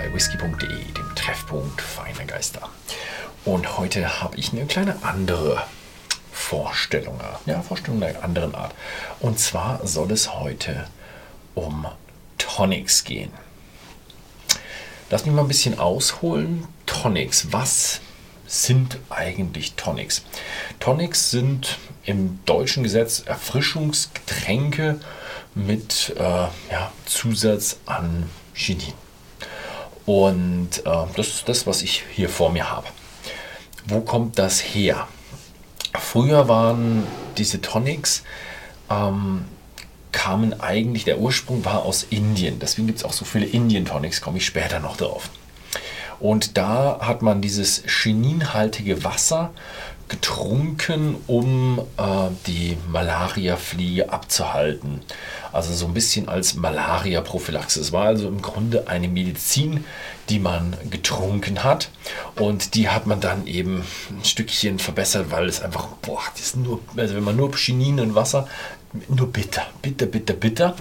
bei whisky.de, dem Treffpunkt feiner Geister. Und heute habe ich eine kleine andere Vorstellung, ja, Vorstellung einer anderen Art. Und zwar soll es heute um Tonics gehen. Lass mich mal ein bisschen ausholen. Tonics, was sind eigentlich Tonics? Tonics sind im deutschen Gesetz Erfrischungsgetränke mit äh, ja, Zusatz an Chinin. Und äh, das ist das, was ich hier vor mir habe. Wo kommt das her? Früher waren diese Tonics, ähm, kamen eigentlich, der Ursprung war aus Indien. Deswegen gibt es auch so viele Indien-Tonics, komme ich später noch drauf. Und da hat man dieses chininhaltige Wasser getrunken, um äh, die Malaria-Fliege abzuhalten. Also so ein bisschen als Malaria-Prophylaxe. Es war also im Grunde eine Medizin, die man getrunken hat. Und die hat man dann eben ein Stückchen verbessert, weil es einfach, boah, das ist nur, also wenn man nur Chinin und Wasser, nur bitter, bitter, bitter, bitter.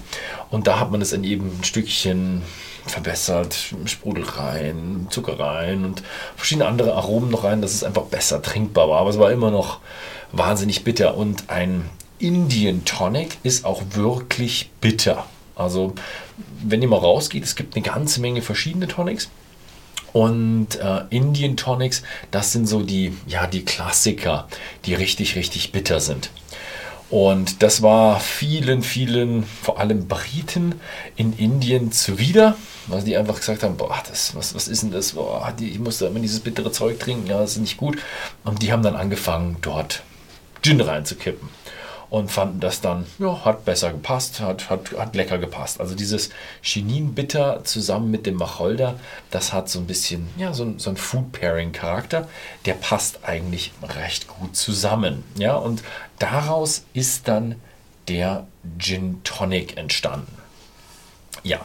Und da hat man es dann eben ein Stückchen verbessert, Sprudel rein, Zucker rein und verschiedene andere Aromen noch rein, dass es einfach besser trinkbar war. Aber es war immer noch wahnsinnig bitter. Und ein Indian Tonic ist auch wirklich bitter. Also, wenn ihr mal rausgeht, es gibt eine ganze Menge verschiedene Tonics. Und äh, Indian Tonics, das sind so die, ja, die Klassiker, die richtig, richtig bitter sind. Und das war vielen, vielen, vor allem Briten in Indien zuwider, weil die einfach gesagt haben, boah, das, was, was ist denn das? Boah, die, ich muss da immer dieses bittere Zeug trinken, ja, das ist nicht gut. Und die haben dann angefangen, dort Gin reinzukippen und fanden das dann, ja, hat besser gepasst, hat, hat, hat lecker gepasst. Also dieses Chinin-Bitter zusammen mit dem Wacholder, das hat so ein bisschen, ja, so, so ein Food-Pairing-Charakter, der passt eigentlich recht gut zusammen. Ja, und daraus ist dann der Gin Tonic entstanden. Ja,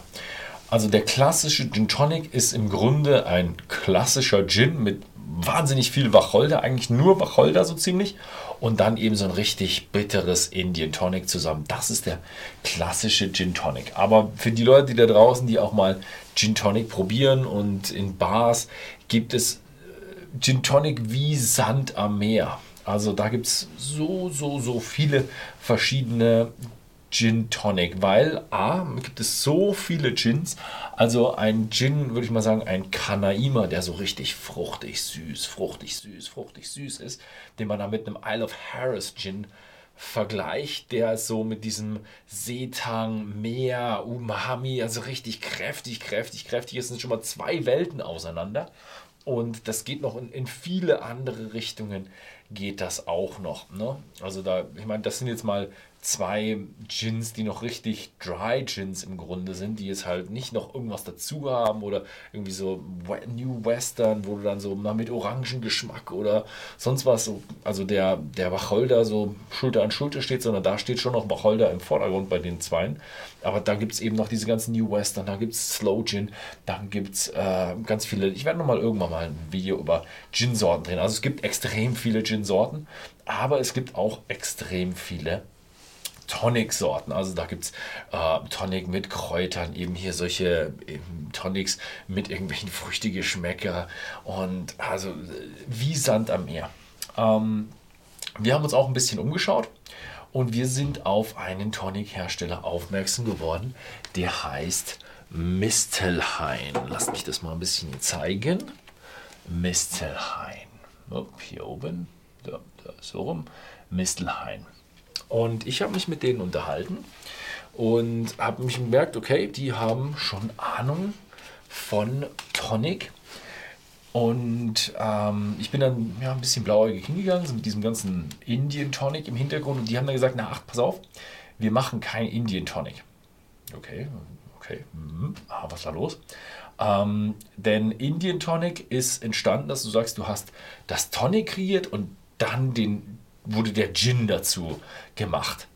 also der klassische Gin Tonic ist im Grunde ein klassischer Gin mit wahnsinnig viel Wacholder, eigentlich nur Wacholder so ziemlich. Und dann eben so ein richtig bitteres Indian Tonic zusammen. Das ist der klassische Gin Tonic. Aber für die Leute, die da draußen, die auch mal Gin Tonic probieren und in Bars, gibt es äh, Gin Tonic wie Sand am Meer. Also da gibt es so, so, so viele verschiedene Gin Tonic, weil A, gibt es so viele Gins. Also ein Gin, würde ich mal sagen, ein Kanaima, der so richtig fruchtig süß, fruchtig süß, fruchtig süß ist, den man dann mit einem Isle of Harris Gin vergleicht, der so mit diesem Seetang, Meer, Umami, also richtig kräftig, kräftig, kräftig ist, sind schon mal zwei Welten auseinander. Und das geht noch in, in viele andere Richtungen, geht das auch noch. Ne? Also da, ich meine, das sind jetzt mal zwei Gins, die noch richtig Dry Gins im Grunde sind, die jetzt halt nicht noch irgendwas dazu haben oder irgendwie so New Western, wo du dann so mal mit Orangengeschmack oder sonst was, so, also der, der Wacholder so Schulter an Schulter steht, sondern da steht schon noch Wacholder im Vordergrund bei den Zweien. Aber da gibt es eben noch diese ganzen New Western, da gibt es Slow Gin, dann gibt es äh, ganz viele, ich werde nochmal irgendwann mal ein Video über Gin-Sorten drehen. Also es gibt extrem viele Gin-Sorten, aber es gibt auch extrem viele Tonic-Sorten. Also da gibt es äh, Tonic mit Kräutern, eben hier solche eben Tonics mit irgendwelchen früchtigen Schmecker und also wie Sand am Meer. Ähm, wir haben uns auch ein bisschen umgeschaut und wir sind auf einen Tonic-Hersteller aufmerksam geworden, der heißt Mistelhain. Lasst mich das mal ein bisschen zeigen. Mistelhain. Oh, hier oben, so rum. Mistelhain. Und ich habe mich mit denen unterhalten und habe mich gemerkt, okay, die haben schon Ahnung von Tonic. Und ähm, ich bin dann ja, ein bisschen blauäugig hingegangen, so mit diesem ganzen Indian Tonic im Hintergrund. Und die haben dann gesagt, na ach, pass auf, wir machen kein Indian Tonic. Okay, okay, mhm. ah, was da los? Ähm, denn Indian Tonic ist entstanden, dass du sagst, du hast das Tonic kreiert und dann den wurde der Gin dazu gemacht.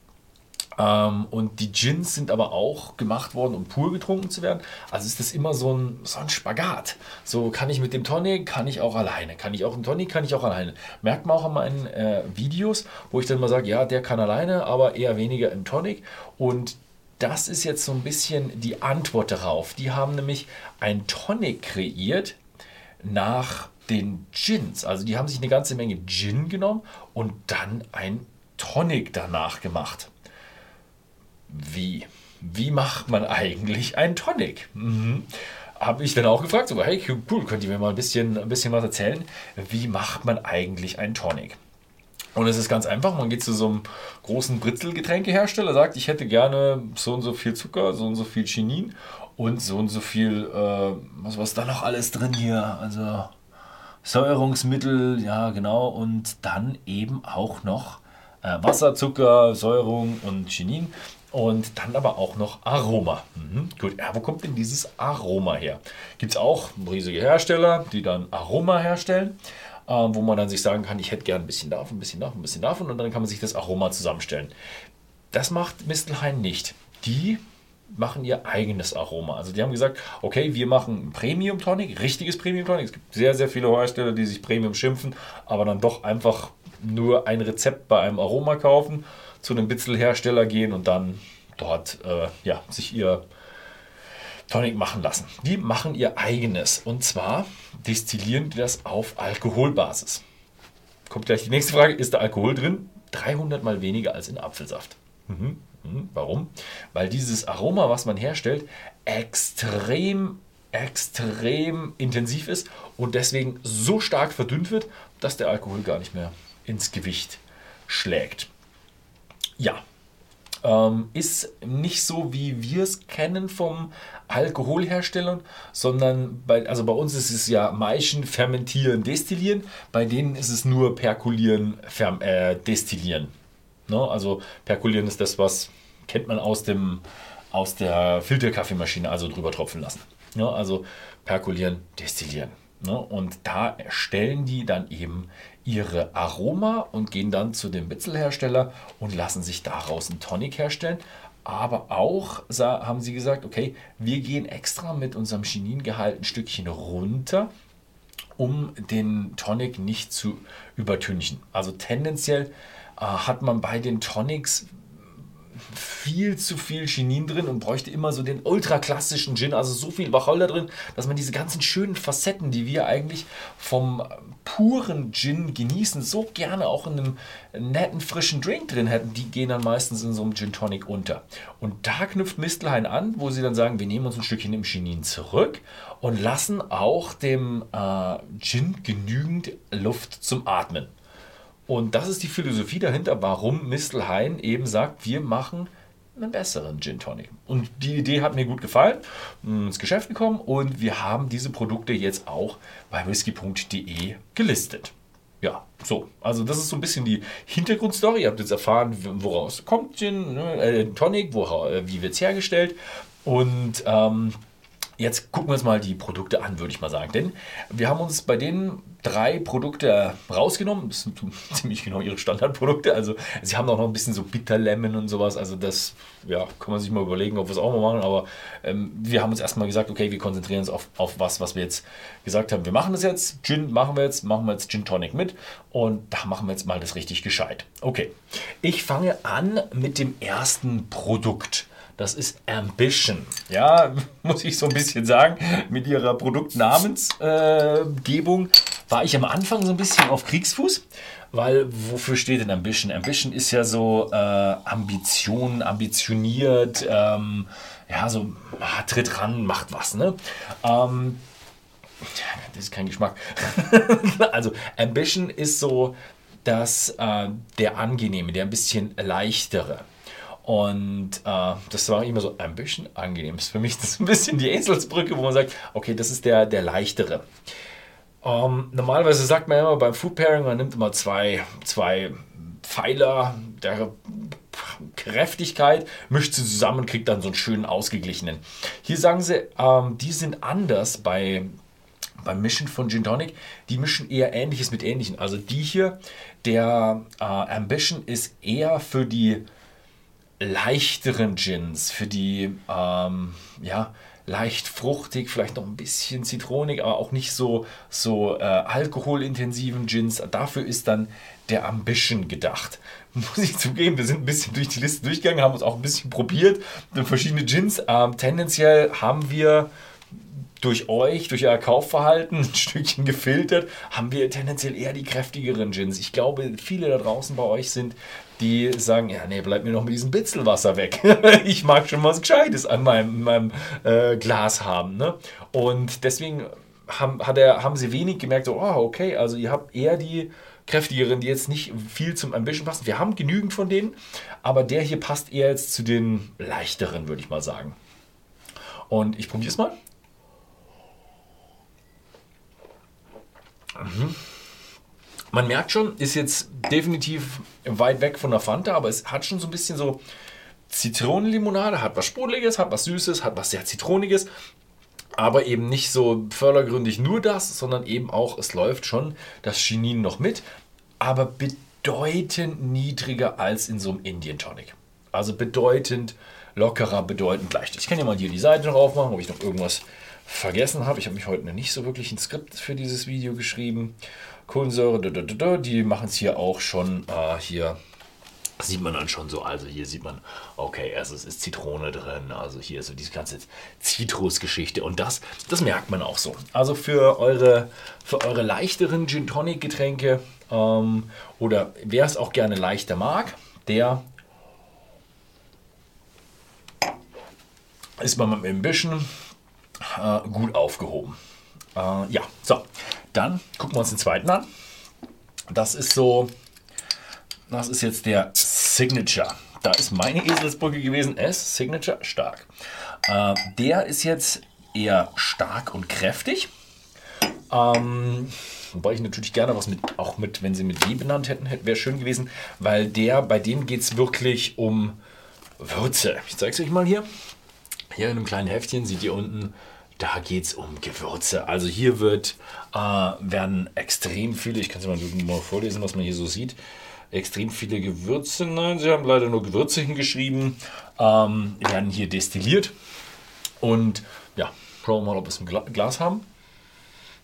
Ähm, und die Gins sind aber auch gemacht worden, um pur getrunken zu werden. Also ist das immer so ein, so ein Spagat. So kann ich mit dem Tonic, kann ich auch alleine. Kann ich auch im Tonic, kann ich auch alleine. Merkt man auch an meinen äh, Videos, wo ich dann mal sage, ja, der kann alleine, aber eher weniger im Tonic. Und das ist jetzt so ein bisschen die Antwort darauf. Die haben nämlich ein Tonic kreiert nach den Gins. Also die haben sich eine ganze Menge Gin genommen und dann ein Tonic danach gemacht. Wie? Wie macht man eigentlich ein Tonic? Mhm. Habe ich dann auch gefragt, so, hey, cool, könnt ihr mir mal ein bisschen, ein bisschen was erzählen? Wie macht man eigentlich ein Tonic? Und es ist ganz einfach, man geht zu so einem großen Britzelgetränkehersteller, sagt, ich hätte gerne so und so viel Zucker, so und so viel Chinin und so und so viel, äh, was war da noch alles drin hier? Also Säuerungsmittel, ja genau, und dann eben auch noch äh, Wasser, Zucker, Säuerung und Chinin und dann aber auch noch Aroma. Mhm. Gut, ja, wo kommt denn dieses Aroma her? Gibt es auch riesige Hersteller, die dann Aroma herstellen, äh, wo man dann sich sagen kann, ich hätte gerne ein bisschen davon, ein bisschen davon, ein bisschen davon und dann kann man sich das Aroma zusammenstellen. Das macht Mistelhain nicht. Die machen ihr eigenes Aroma. Also die haben gesagt, okay, wir machen Premium Tonic, richtiges Premium Tonic. Es gibt sehr, sehr viele Hersteller, die sich Premium schimpfen, aber dann doch einfach nur ein Rezept bei einem Aroma kaufen, zu einem Bitzelhersteller gehen und dann dort äh, ja, sich ihr Tonic machen lassen. Die machen ihr eigenes und zwar destillieren die das auf Alkoholbasis. Kommt gleich die nächste Frage, ist da Alkohol drin? 300 mal weniger als in Apfelsaft. Mhm. Mhm. Warum? Weil dieses Aroma, was man herstellt, extrem, extrem intensiv ist und deswegen so stark verdünnt wird, dass der Alkohol gar nicht mehr ins Gewicht schlägt. Ja, ähm, ist nicht so, wie wir es kennen vom Alkoholherstellern, sondern bei, also bei uns ist es ja Maischen, Fermentieren, Destillieren. Bei denen ist es nur Perkulieren, Ferm, äh, Destillieren. Ne? Also Perkulieren ist das, was kennt man aus, dem, aus der Filterkaffeemaschine, also drüber tropfen lassen. Ja, also perkulieren, destillieren. Ne? Und da erstellen die dann eben ihre Aroma und gehen dann zu dem Bitzelhersteller und lassen sich daraus einen Tonic herstellen. Aber auch haben sie gesagt, okay, wir gehen extra mit unserem Chiningehalt ein Stückchen runter, um den Tonic nicht zu übertünchen. Also tendenziell hat man bei den Tonics viel zu viel Chinin drin und bräuchte immer so den ultraklassischen Gin, also so viel Wacholder drin, dass man diese ganzen schönen Facetten, die wir eigentlich vom puren Gin genießen, so gerne auch in einem netten, frischen Drink drin hätten, die gehen dann meistens in so einem Gin Tonic unter. Und da knüpft Mistelhain an, wo sie dann sagen, wir nehmen uns ein Stückchen im Chinin zurück und lassen auch dem äh, Gin genügend Luft zum Atmen. Und das ist die Philosophie dahinter, warum Mistelhain eben sagt, wir machen einen besseren Gin Tonic. Und die Idee hat mir gut gefallen, ins Geschäft gekommen und wir haben diese Produkte jetzt auch bei whisky.de gelistet. Ja, so. Also das ist so ein bisschen die Hintergrundstory. Ihr habt jetzt erfahren, woraus kommt Gin, ne, äh, Tonic, wo, äh, wie wird es hergestellt. Und ähm, Jetzt gucken wir uns mal die Produkte an, würde ich mal sagen. Denn wir haben uns bei den drei Produkte rausgenommen. Das sind ziemlich genau ihre Standardprodukte. Also sie haben auch noch ein bisschen so Bitterlemon und sowas. Also das ja, kann man sich mal überlegen, ob wir es auch mal machen. Aber ähm, wir haben uns erstmal gesagt, okay, wir konzentrieren uns auf, auf was, was wir jetzt gesagt haben. Wir machen das jetzt. Gin machen wir jetzt. Machen wir jetzt Gin Tonic mit. Und da machen wir jetzt mal das richtig gescheit. Okay, ich fange an mit dem ersten Produkt. Das ist Ambition. Ja, muss ich so ein bisschen sagen. Mit ihrer Produktnamensgebung äh, war ich am Anfang so ein bisschen auf Kriegsfuß. Weil wofür steht denn Ambition? Ambition ist ja so äh, Ambition, ambitioniert, ähm, ja, so ah, tritt ran, macht was, ne? Ähm, das ist kein Geschmack. also Ambition ist so dass äh, der angenehme, der ein bisschen leichtere. Und äh, das war immer so ein bisschen angenehm. Ist für mich das ein bisschen die Eselsbrücke, wo man sagt, okay, das ist der, der leichtere. Ähm, normalerweise sagt man immer beim Food Pairing, man nimmt immer zwei, zwei Pfeiler der Kräftigkeit, mischt sie zusammen und kriegt dann so einen schönen ausgeglichenen. Hier sagen sie, ähm, die sind anders bei, beim Mischen von Gin Tonic. Die mischen eher Ähnliches mit Ähnlichen. Also die hier, der äh, Ambition ist eher für die leichteren Gins, für die ähm, ja, leicht fruchtig, vielleicht noch ein bisschen zitronig, aber auch nicht so, so äh, alkoholintensiven Gins. Dafür ist dann der Ambition gedacht. Muss ich zugeben, wir sind ein bisschen durch die Liste durchgegangen, haben uns auch ein bisschen probiert, verschiedene Gins. Ähm, tendenziell haben wir durch euch, durch euer Kaufverhalten ein Stückchen gefiltert, haben wir tendenziell eher die kräftigeren Gins. Ich glaube, viele da draußen bei euch sind, die sagen, ja, nee, bleib mir noch mit diesem Bitzelwasser weg. ich mag schon was Gescheites an meinem, meinem äh, Glas haben. Ne? Und deswegen haben, hat er, haben sie wenig gemerkt, so, oh, okay, also ihr habt eher die kräftigeren, die jetzt nicht viel zum Ambition passen. Wir haben genügend von denen, aber der hier passt eher jetzt zu den leichteren, würde ich mal sagen. Und ich probiere es mal. Mhm. Man merkt schon, ist jetzt definitiv weit weg von der Fanta, aber es hat schon so ein bisschen so Zitronenlimonade, hat was Sprudeliges, hat was Süßes, hat was sehr Zitroniges, aber eben nicht so fördergründig nur das, sondern eben auch, es läuft schon das Chinin noch mit, aber bedeutend niedriger als in so einem Indian Tonic. Also bedeutend lockerer, bedeutend leichter. Ich kann ja mal hier die Seite noch aufmachen, ob ich noch irgendwas vergessen habe. Ich habe mich heute nicht so wirklich ein Skript für dieses Video geschrieben. Kohlensäure, die machen es hier auch schon. Äh, hier sieht man dann schon so. Also hier sieht man, okay, also es ist Zitrone drin. Also hier so diese ganze Zitrusgeschichte. Und das, das merkt man auch so. Also für eure, für eure leichteren Gin Tonic Getränke ähm, oder wer es auch gerne leichter mag, der ist beim Ambition äh, gut aufgehoben. Äh, ja, so, dann gucken wir uns den zweiten an. Das ist so, das ist jetzt der Signature. Da ist meine Eselsbrücke gewesen. S, Signature, stark. Äh, der ist jetzt eher stark und kräftig. Ähm, wobei ich natürlich gerne was mit, auch mit, wenn sie mit W benannt hätten, wäre schön gewesen, weil der, bei dem geht es wirklich um Würze. Ich zeige es euch mal hier. Hier in einem kleinen Heftchen seht ihr unten, da geht es um Gewürze. Also hier wird, äh, werden extrem viele, ich kann es mal, mal vorlesen, was man hier so sieht, extrem viele Gewürze, nein, sie haben leider nur Gewürze hingeschrieben, ähm, werden hier destilliert. Und ja, schauen wir mal, ob wir es im Glas haben.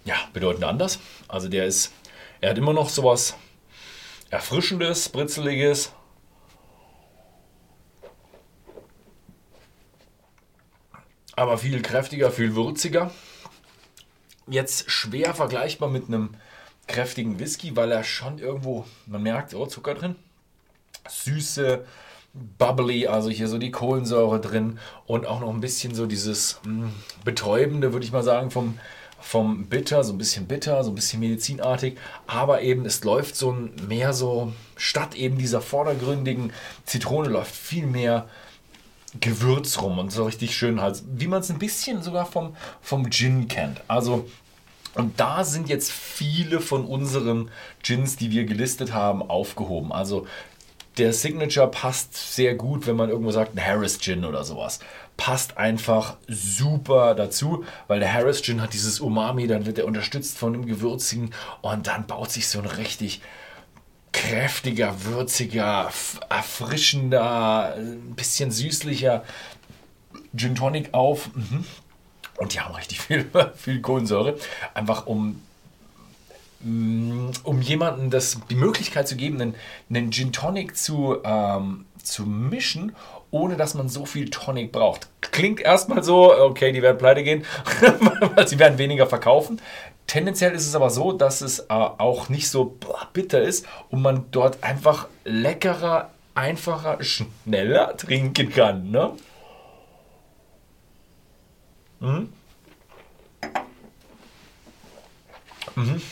Ja, bedeutend anders. Also der ist, er hat immer noch sowas Erfrischendes, Britzeliges, aber viel kräftiger, viel würziger. Jetzt schwer vergleichbar mit einem kräftigen Whisky, weil er schon irgendwo, man merkt, oh, Zucker drin, süße, bubbly, also hier so die Kohlensäure drin und auch noch ein bisschen so dieses mh, hm, betäubende, würde ich mal sagen, vom, vom Bitter, so ein bisschen bitter, so ein bisschen medizinartig, aber eben es läuft so mehr so, statt eben dieser vordergründigen Zitrone läuft viel mehr Gewürz rum und so richtig schön halt, wie man es ein bisschen sogar vom, vom Gin kennt. Also, und da sind jetzt viele von unseren Gins, die wir gelistet haben, aufgehoben. Also, der Signature passt sehr gut, wenn man irgendwo sagt, ein Harris Gin oder sowas. Passt einfach super dazu, weil der Harris Gin hat dieses Umami, dann wird er unterstützt von dem Gewürzigen und dann baut sich so ein richtig kräftiger, würziger, erfrischender, ein bisschen süßlicher Gin Tonic auf. Mhm. Und die haben richtig viel, viel Kohlensäure. Einfach um, mm, um jemandem das, die Möglichkeit zu geben, einen, einen Gin Tonic zu, ähm, zu mischen, ohne dass man so viel Tonic braucht. Klingt erstmal so, okay, die werden pleite gehen, sie werden weniger verkaufen. Tendenziell ist es aber so, dass es äh, auch nicht so bitter ist und man dort einfach leckerer, einfacher, schneller trinken kann. Ne? Mhm. Mhm.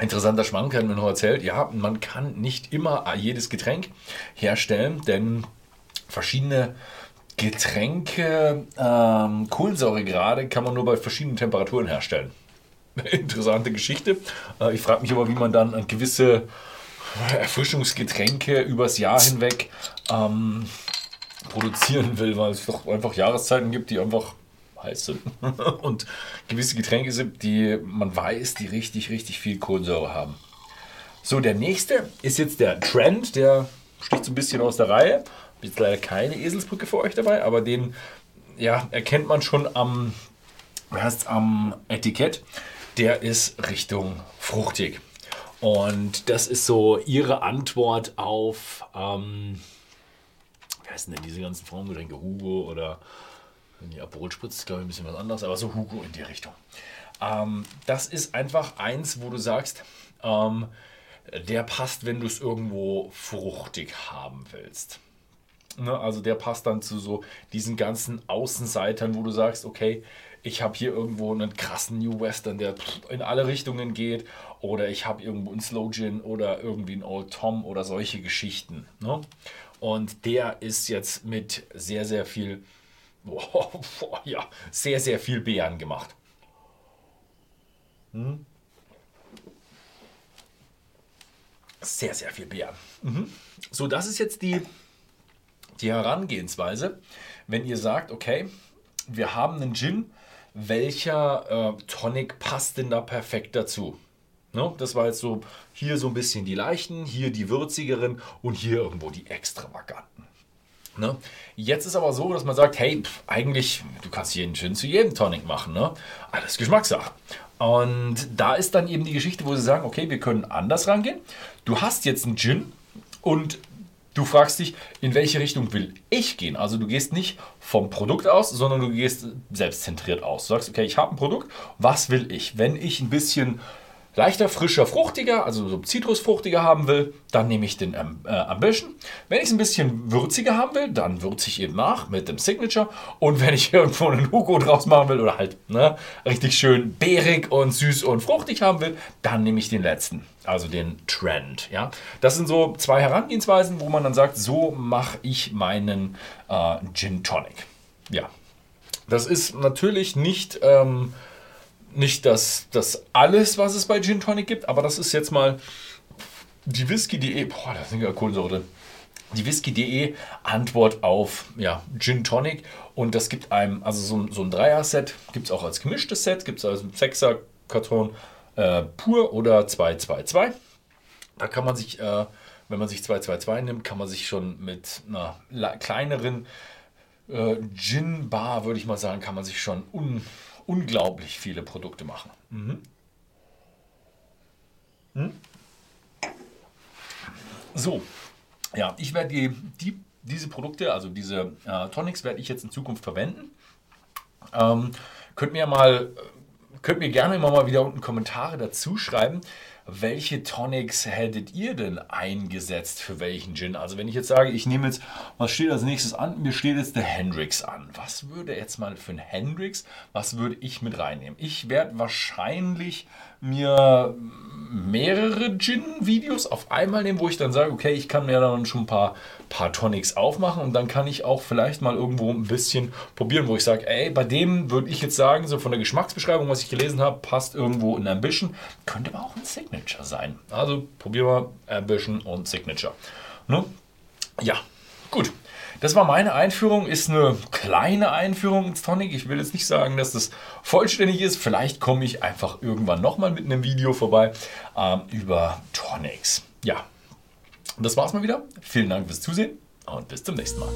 Interessanter Schwank, hat mir noch erzählt. Ja, man kann nicht immer jedes Getränk herstellen, denn verschiedene Getränke, ähm, Kohlensäure gerade, kann man nur bei verschiedenen Temperaturen herstellen. interessante Geschichte. Äh, ich frage mich aber, wie man dann an gewisse Erfrischungsgetränke übers Jahr hinweg ähm, produzieren will, weil es doch einfach Jahreszeiten gibt, die einfach heiß sind. Und gewisse Getränke sind, die man weiß, die richtig, richtig viel Kohlensäure haben. So, der nächste ist jetzt der Trend, der sticht so ein bisschen aus der Reihe. Jetzt leider keine Eselsbrücke für euch dabei, aber den ja, erkennt man schon am, heißt, am Etikett. Der ist Richtung fruchtig. Und das ist so ihre Antwort auf, ähm, wie heißen denn diese ganzen Frauengetränke? Hugo oder die Aperol Spritz ist, glaube ich, ein bisschen was anderes, aber so Hugo in die Richtung. Ähm, das ist einfach eins, wo du sagst, ähm, der passt, wenn du es irgendwo fruchtig haben willst. Ne? Also der passt dann zu so diesen ganzen Außenseitern, wo du sagst, okay, ich habe hier irgendwo einen krassen New Western, der in alle Richtungen geht, oder ich habe irgendwo einen Slow Gin oder irgendwie einen Old Tom oder solche Geschichten. Ne? Und der ist jetzt mit sehr, sehr viel, boah, boah, ja, sehr, sehr viel Beeren gemacht. Hm? Sehr, sehr viel Beeren. Mhm. So, das ist jetzt die, die Herangehensweise. Wenn ihr sagt, okay, wir haben einen Gin, welcher äh, Tonic passt denn da perfekt dazu? Ne? Das war jetzt so hier so ein bisschen die leichten, hier die würzigeren und hier irgendwo die extravaganten. Ne? Jetzt ist aber so, dass man sagt, hey, pff, eigentlich, du kannst jeden Gin zu jedem Tonic machen. Ne? Alles Geschmackssache. Und da ist dann eben die Geschichte, wo sie sagen, okay, wir können anders rangehen. Du hast jetzt einen Gin und du fragst dich, in welche Richtung will ich gehen? Also du gehst nicht vom Produkt aus, sondern du gehst selbstzentriert aus. Du sagst, okay, ich habe ein Produkt, was will ich? Wenn ich ein bisschen leichter, frischer, fruchtiger, also so zitrusfruchtiger haben will, dann nehme ich den ähm, äh, Ambition. Wenn ich es ein bisschen würziger haben will, dann würze ich eben nach mit dem Signature. Und wenn ich irgendwo einen Hugo draus machen will oder halt ne, richtig schön beerig und süß und fruchtig haben will, dann nehme ich den letzten, also den Trend. Ja? Das sind so zwei Herangehensweisen, wo man dann sagt, so mache ich meinen äh, Gin Tonic. Ja, das ist natürlich nicht... Ähm, nicht das, das alles, was es bei Gin Tonic gibt, aber das ist jetzt mal die Whisky.de, boah, da sind ja Kohlensäure. Die Whisky.de Antwort auf ja, Gin Tonic und das gibt einem, also so, so ein Dreier-Set gibt es auch als gemischtes Set, gibt es also ein Sechser-Karton äh, pur oder 222. Da kann man sich, äh, wenn man sich 222 nimmt, kann man sich schon mit einer kleineren äh, Gin-Bar, würde ich mal sagen, kann man sich schon un unglaublich viele Produkte machen. Mhm. Hm? So, ja, ich werde die, die, diese Produkte, also diese äh, Tonics, werde ich jetzt in Zukunft verwenden. Ähm, könnt mir mal, könnt mir gerne immer mal wieder unten Kommentare dazu schreiben, welche Tonics hättet ihr denn eingesetzt für welchen Gin? Also wenn ich jetzt sage, ich nehme jetzt, was steht als nächstes an? Mir steht jetzt der Hendrix an. Was würde jetzt mal für ein Hendrix, was würde ich mit reinnehmen? Ich werde wahrscheinlich mir mehrere Gin-Videos auf einmal nehmen, wo ich dann sage, okay, ich kann mir dann schon ein paar, paar Tonics aufmachen und dann kann ich auch vielleicht mal irgendwo ein bisschen probieren, wo ich sage, ey, bei dem würde ich jetzt sagen, so von der Geschmacksbeschreibung, was ich gelesen habe, passt irgendwo in Ambition, könnte aber auch ein Signature sein. Also probieren wir Ambition und Signature. Ne? Ja, gut. Das war meine Einführung, ist eine kleine Einführung ins Tonic. Ich will jetzt nicht sagen, dass das vollständig ist. Vielleicht komme ich einfach irgendwann nochmal mit einem Video vorbei ähm, über Tonics. Ja, das war's mal wieder. Vielen Dank fürs Zusehen und bis zum nächsten Mal.